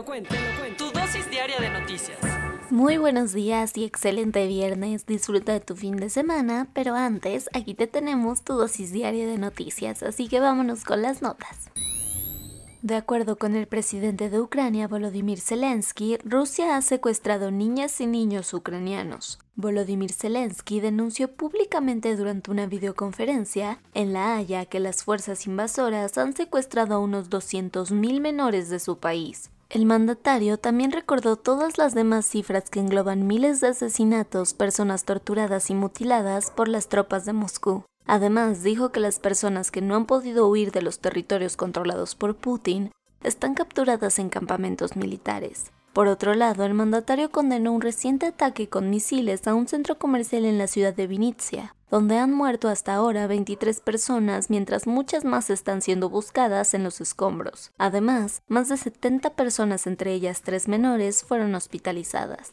Lo cuento, te lo cuento. Tu dosis diaria de noticias. Muy buenos días y excelente viernes. Disfruta de tu fin de semana, pero antes aquí te tenemos tu dosis diaria de noticias, así que vámonos con las notas. De acuerdo con el presidente de Ucrania, Volodymyr Zelensky, Rusia ha secuestrado niñas y niños ucranianos. Volodymyr Zelensky denunció públicamente durante una videoconferencia en La Haya que las fuerzas invasoras han secuestrado a unos 200.000 menores de su país. El mandatario también recordó todas las demás cifras que engloban miles de asesinatos, personas torturadas y mutiladas por las tropas de Moscú. Además, dijo que las personas que no han podido huir de los territorios controlados por Putin están capturadas en campamentos militares. Por otro lado, el mandatario condenó un reciente ataque con misiles a un centro comercial en la ciudad de Vinitsia, donde han muerto hasta ahora 23 personas mientras muchas más están siendo buscadas en los escombros. Además, más de 70 personas, entre ellas tres menores, fueron hospitalizadas.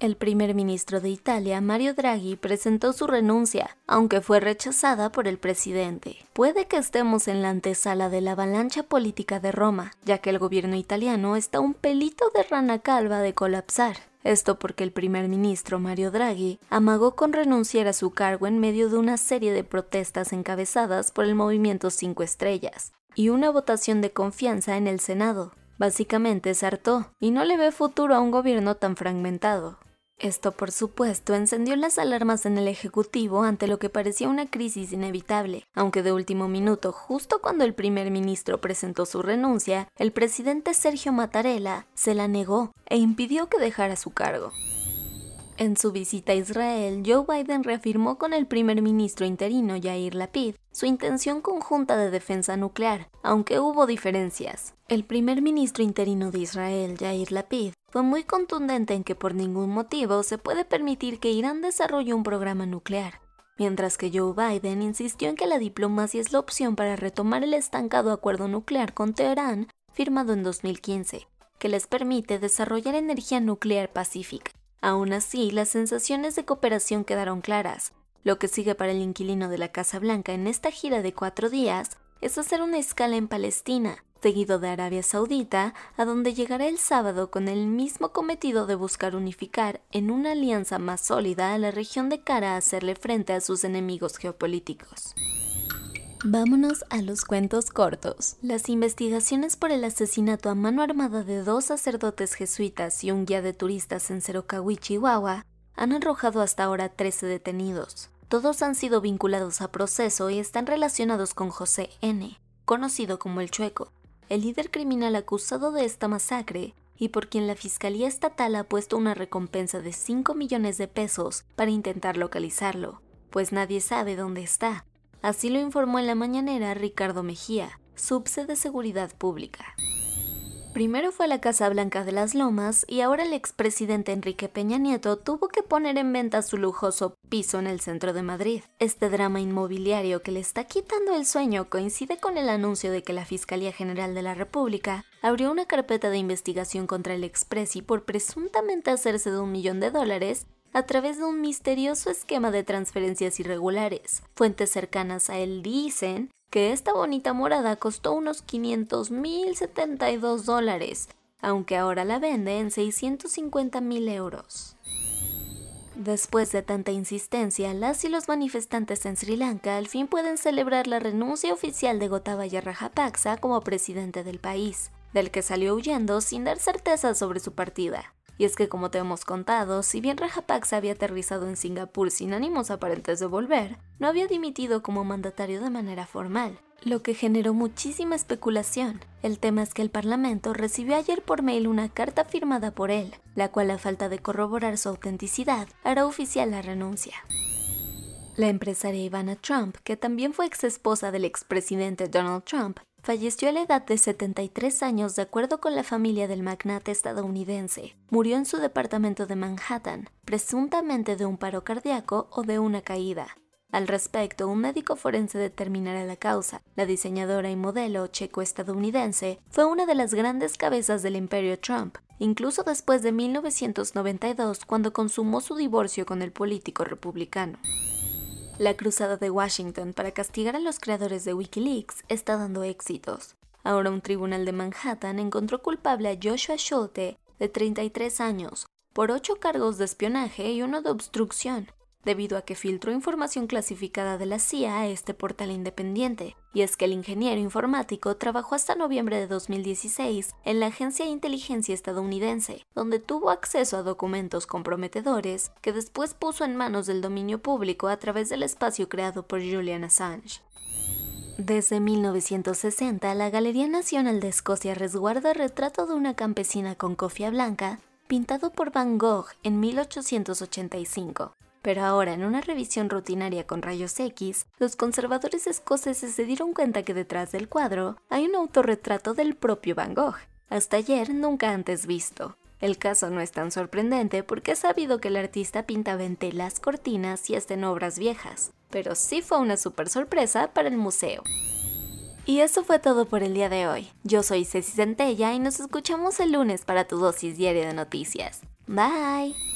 El primer ministro de Italia, Mario Draghi, presentó su renuncia, aunque fue rechazada por el presidente. Puede que estemos en la antesala de la avalancha política de Roma, ya que el gobierno italiano está un pelito de rana calva de colapsar. Esto porque el primer ministro Mario Draghi amagó con renunciar a su cargo en medio de una serie de protestas encabezadas por el movimiento Cinco Estrellas y una votación de confianza en el Senado. Básicamente se hartó y no le ve futuro a un gobierno tan fragmentado. Esto, por supuesto, encendió las alarmas en el Ejecutivo ante lo que parecía una crisis inevitable, aunque de último minuto, justo cuando el primer ministro presentó su renuncia, el presidente Sergio Mattarella se la negó e impidió que dejara su cargo. En su visita a Israel, Joe Biden reafirmó con el primer ministro interino Yair Lapid su intención conjunta de defensa nuclear, aunque hubo diferencias. El primer ministro interino de Israel, Yair Lapid, fue muy contundente en que por ningún motivo se puede permitir que Irán desarrolle un programa nuclear, mientras que Joe Biden insistió en que la diplomacia es la opción para retomar el estancado acuerdo nuclear con Teherán firmado en 2015, que les permite desarrollar energía nuclear pacífica. Aún así, las sensaciones de cooperación quedaron claras. Lo que sigue para el inquilino de la Casa Blanca en esta gira de cuatro días es hacer una escala en Palestina, seguido de Arabia Saudita, a donde llegará el sábado con el mismo cometido de buscar unificar en una alianza más sólida a la región de cara a hacerle frente a sus enemigos geopolíticos. Vámonos a los cuentos cortos. Las investigaciones por el asesinato a mano armada de dos sacerdotes jesuitas y un guía de turistas en Cerocahui, Chihuahua, han arrojado hasta ahora 13 detenidos. Todos han sido vinculados a proceso y están relacionados con José N., conocido como el Chueco, el líder criminal acusado de esta masacre y por quien la Fiscalía Estatal ha puesto una recompensa de 5 millones de pesos para intentar localizarlo, pues nadie sabe dónde está. Así lo informó en la mañanera Ricardo Mejía, subse de Seguridad Pública. Primero fue la Casa Blanca de las Lomas y ahora el expresidente Enrique Peña Nieto tuvo que poner en venta su lujoso piso en el centro de Madrid. Este drama inmobiliario que le está quitando el sueño coincide con el anuncio de que la Fiscalía General de la República abrió una carpeta de investigación contra el expresi por presuntamente hacerse de un millón de dólares a través de un misterioso esquema de transferencias irregulares. Fuentes cercanas a él dicen que esta bonita morada costó unos 500.072 dólares, aunque ahora la vende en 650.000 euros. Después de tanta insistencia, las y los manifestantes en Sri Lanka al fin pueden celebrar la renuncia oficial de Gotabaya Rajapaksa como presidente del país, del que salió huyendo sin dar certeza sobre su partida. Y es que como te hemos contado, si bien Rajapaksa había aterrizado en Singapur sin ánimos aparentes de volver, no había dimitido como mandatario de manera formal, lo que generó muchísima especulación. El tema es que el Parlamento recibió ayer por mail una carta firmada por él, la cual a falta de corroborar su autenticidad hará oficial la renuncia. La empresaria Ivana Trump, que también fue ex esposa del expresidente Donald Trump, falleció a la edad de 73 años de acuerdo con la familia del magnate estadounidense. Murió en su departamento de Manhattan, presuntamente de un paro cardíaco o de una caída. Al respecto, un médico forense determinará la causa. La diseñadora y modelo checo-estadounidense fue una de las grandes cabezas del imperio Trump, incluso después de 1992 cuando consumó su divorcio con el político republicano. La cruzada de Washington para castigar a los creadores de Wikileaks está dando éxitos. Ahora un tribunal de Manhattan encontró culpable a Joshua Schulte, de 33 años, por ocho cargos de espionaje y uno de obstrucción, debido a que filtró información clasificada de la CIA a este portal independiente, y es que el ingeniero informático trabajó hasta noviembre de 2016 en la Agencia de Inteligencia estadounidense, donde tuvo acceso a documentos comprometedores que después puso en manos del dominio público a través del espacio creado por Julian Assange. Desde 1960, la Galería Nacional de Escocia resguarda el retrato de una campesina con cofia blanca, pintado por Van Gogh en 1885. Pero ahora, en una revisión rutinaria con rayos X, los conservadores escoceses se dieron cuenta que detrás del cuadro hay un autorretrato del propio Van Gogh, hasta ayer nunca antes visto. El caso no es tan sorprendente porque es sabido que el artista pintaba en telas, cortinas y hasta obras viejas, pero sí fue una super sorpresa para el museo. Y eso fue todo por el día de hoy. Yo soy Ceci Centella y nos escuchamos el lunes para tu dosis diaria de noticias. Bye.